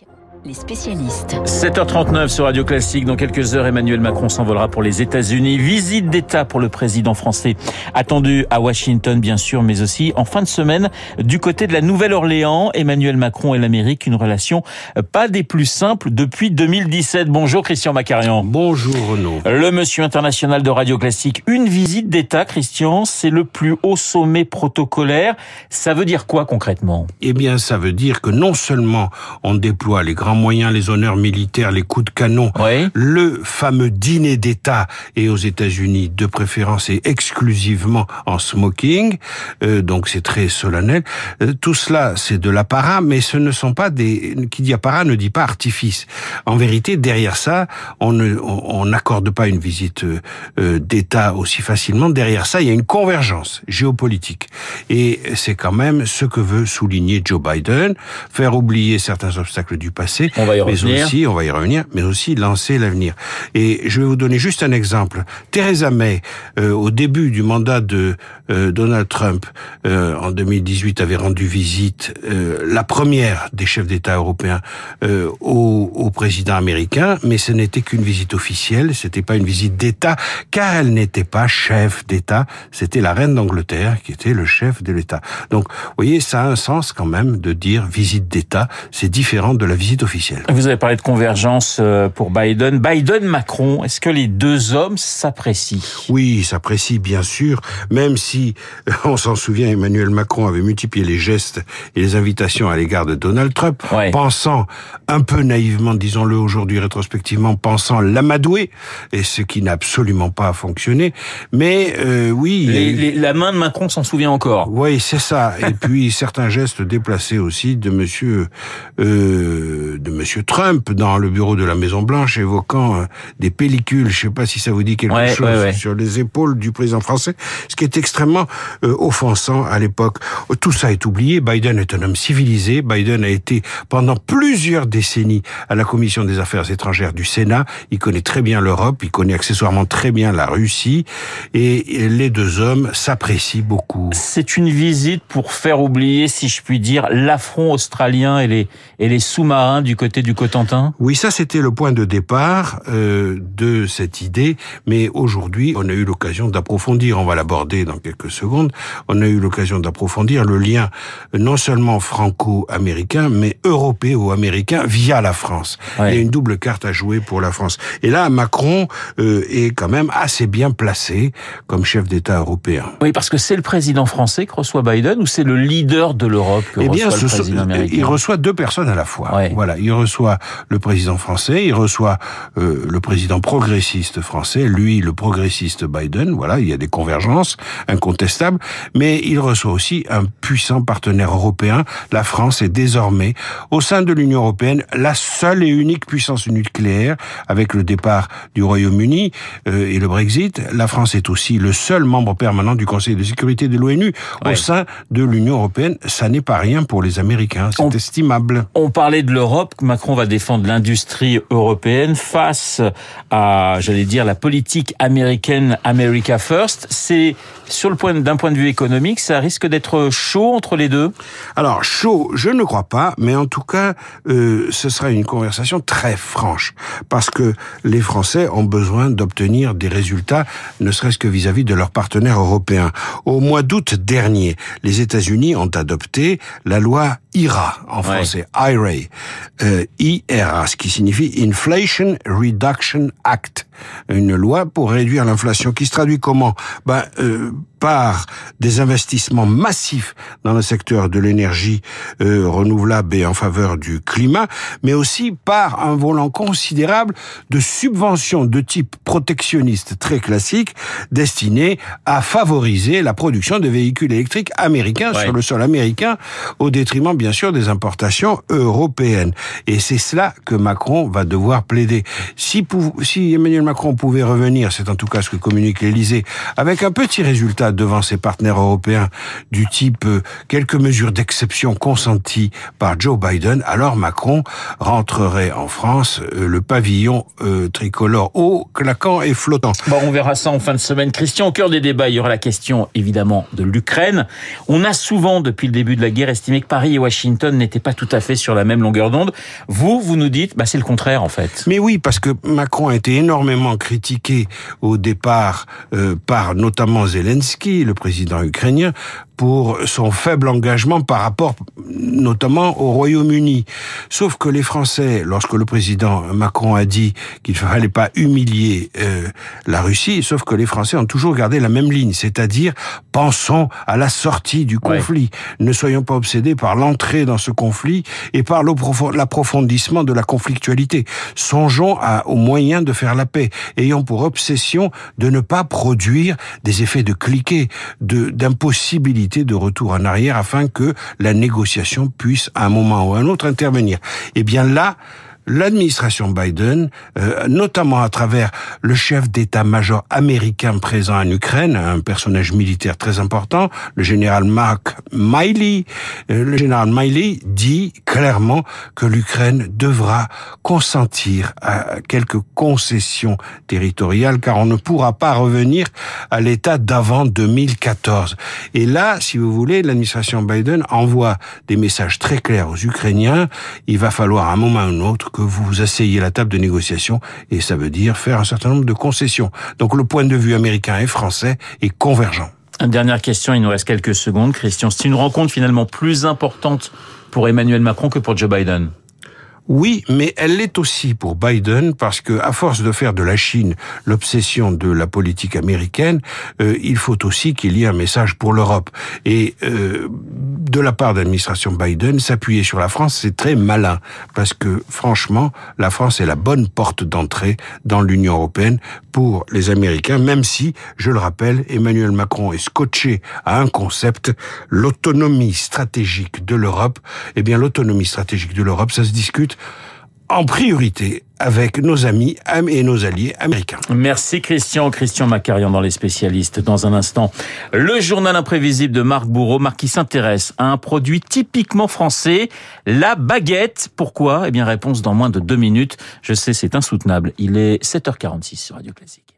Здравствуйте. Les spécialistes. 7h39 sur Radio Classique. Dans quelques heures, Emmanuel Macron s'envolera pour les États-Unis. Visite d'État pour le président français attendu à Washington, bien sûr, mais aussi en fin de semaine du côté de la Nouvelle-Orléans. Emmanuel Macron et l'Amérique, une relation pas des plus simples depuis 2017. Bonjour Christian Macarian. Bonjour Renaud. Le monsieur international de Radio Classique. Une visite d'État, Christian, c'est le plus haut sommet protocolaire. Ça veut dire quoi concrètement? Eh bien, ça veut dire que non seulement on déploie les grands moyens, les honneurs militaires, les coups de canon, Oui. le fameux dîner d'État et aux États-Unis de préférence et exclusivement en smoking, euh, donc c'est très solennel. Euh, tout cela, c'est de l'apparat, mais ce ne sont pas des. Qui dit apparat ne dit pas artifice. En vérité, derrière ça, on ne, on on n'accorde pas une visite euh, euh, d'État aussi facilement. Derrière ça, il y a une convergence géopolitique, et c'est quand même ce que veut souligner Joe Biden, faire oublier certains obstacles du passé, On va y mais revenir. aussi, on va y revenir, mais aussi lancer l'avenir. Et je vais vous donner juste un exemple. Theresa May, euh, au début du mandat de euh, Donald Trump, euh, en 2018, avait rendu visite, la première des chefs d'État européens au, au président américain, mais ce n'était qu'une visite officielle, c'était pas une visite d'État, car elle n'était pas chef d'État, c'était la reine d'Angleterre qui était le chef de l'État. Donc, vous voyez, ça a un sens quand même de dire visite d'État, c'est différent de la visite Vous avez parlé de convergence euh, pour Biden. Biden-Macron, est-ce que les deux hommes s'apprécient? Oui, il s'apprécie bien sûr, même si, euh, on s'en souvient, Emmanuel Macron avait multiplié les gestes et les invitations à l'égard de Donald Trump, Ouais. pensant un peu naïvement, disons-le aujourd'hui rétrospectivement, pensant l'amadouer, et ce qui n'a absolument pas fonctionné. Mais euh, oui, Les- les- La main de Macron s'en souvient encore. oui, c'est ça. Et puis certains gestes déplacés aussi de Monsieur euh, de Monsieur Trump dans le bureau de la Maison Blanche, évoquant euh, des pellicules. Je sais pas si ça vous dit quelque Ouais, chose ouais, ouais. sur les épaules du président français, ce qui est extrêmement euh, offensant à l'époque. Tout ça est oublié. Biden est un homme civilisé. Biden a été pendant plusieurs décennies à la commission des affaires étrangères du Sénat. Il connaît très bien l'Europe. Il connaît accessoirement très bien la Russie. Et les deux hommes s'apprécient beaucoup. C'est une visite pour faire oublier, si je puis dire, l'affront australien et les, et les sous-marins du côté du Cotentin? Oui, ça c'était le point de départ euh, de cette idée, mais aujourd'hui on a eu l'occasion d'approfondir, on va l'aborder dans quelques secondes, on a eu l'occasion d'approfondir le lien non seulement franco-américain, mais européo-américain via la France. Ouais. Il y a une double carte à jouer pour la France. Et là, Macron euh, est quand même assez bien placé comme chef d'État européen. Oui, parce que c'est le président français que reçoit Biden ou c'est le leader de l'Europe que Eh bien, reçoit le président américain? il reçoit deux personnes à la fois. Ouais. Voilà, il reçoit le président français, il reçoit euh, le président progressiste français, lui le progressiste Biden. Voilà, il y a des convergences incontestables, mais il reçoit aussi un puissant partenaire européen. La France est désormais au sein de l'Union européenne la seule et unique puissance nucléaire avec le départ du Royaume-Uni euh, et le Brexit. La France est aussi le seul membre permanent du Conseil de sécurité de l'ONU Ouais. au sein de l'Union européenne. Ça n'est pas rien pour les Américains, c'est estimable. On parlait de l'Europe, Macron va défendre l'industrie européenne face à, j'allais dire, la politique américaine America First. C'est sur le point d'un point de vue économique, ça risque d'être chaud entre les deux? Alors chaud, je ne crois pas, mais en tout cas, euh, ce sera une conversation très franche, parce que les Français ont besoin d'obtenir des résultats, ne serait-ce que vis-à-vis de leurs partenaires européens. Au mois d'août dernier, les États-Unis ont adopté la loi IRA en Ouais. français, IRA, euh, IRA, ce qui signifie Inflation Reduction Act, une loi pour réduire l'inflation, qui se traduit comment? Ben euh, par des investissements massifs dans le secteur de l'énergie euh, renouvelable et en faveur du climat, mais aussi par un volant considérable de subventions de type protectionniste très classique destinées à favoriser la production de véhicules électriques américains Ouais. sur le sol américain au détriment bien sûr des importations européennes. Et c'est cela que Macron va devoir plaider. Si, si Emmanuel Macron pouvait revenir, c'est en tout cas ce que communique l'Élysée, avec un petit résultat devant ses partenaires européens du type euh, quelques mesures d'exception consenties par Joe Biden, alors Macron rentrerait en France euh, le pavillon euh, tricolore haut, claquant et flottant. Bon, on verra ça en fin de semaine. Christian, au cœur des débats, il y aura la question évidemment de l'Ukraine. On a souvent, depuis le début de la guerre, estimé que Paris et Washington n'étaient pas tout à fait sur la même longueur d'onde. Vous, vous nous dites, bah, c'est le contraire en fait. Mais oui, parce que Macron a été énormément critiqué au départ euh, par notamment Zelensky, le président ukrainien, pour son faible engagement par rapport notamment au Royaume-Uni. Sauf que les Français, lorsque le président Macron a dit qu'il ne fallait pas humilier euh, la Russie, sauf que les Français ont toujours gardé la même ligne, c'est-à-dire pensons à la sortie du conflit. Ouais. Ne soyons pas obsédés par l'entrée dans ce conflit et par l'approfondissement de la conflictualité. Songeons à, aux moyens de faire la paix, ayant pour obsession de ne pas produire des effets de cliquet, d'impossibilité de retour en arrière afin que la négociation puisse à un moment ou à un autre intervenir. Eh bien là, l'administration Biden, euh, notamment à travers le chef d'état-major américain présent en Ukraine, un personnage militaire très important, le général Mark Miley, euh, le général Miley dit clairement que l'Ukraine devra consentir à quelques concessions territoriales car on ne pourra pas revenir à l'état d'avant 2014. Et là, si vous voulez, l'administration Biden envoie des messages très clairs aux Ukrainiens. Il va falloir à un moment ou un autre que vous vous asseyez la table de négociation et ça veut dire faire un certain nombre de concessions. Donc le point de vue américain et français est convergent. Une dernière question, il nous reste quelques secondes. Christian, c'est une rencontre finalement plus importante pour Emmanuel Macron que pour Joe Biden oui, mais elle l'est aussi pour Biden parce que, à force de faire de la Chine l'obsession de la politique américaine, euh, il faut aussi qu'il y ait un message pour l'Europe. Et euh, de la part de l'administration Biden, s'appuyer sur la France, c'est très malin parce que, franchement, la France est la bonne porte d'entrée dans l'Union européenne pour les Américains, même si, je le rappelle, Emmanuel Macron est scotché à un concept, l'autonomie stratégique de l'Europe. Eh bien, l'autonomie stratégique de l'Europe, ça se discute en priorité avec nos amis et nos alliés américains. Merci Christian. Christian Macarian dans les spécialistes. Dans un instant, le journal imprévisible de Marc Bourreau. Marc qui s'intéresse à un produit typiquement français, la baguette. Pourquoi? Eh bien, réponse dans moins de deux minutes. Je sais, c'est insoutenable. Il est 7h46 sur Radio Classique.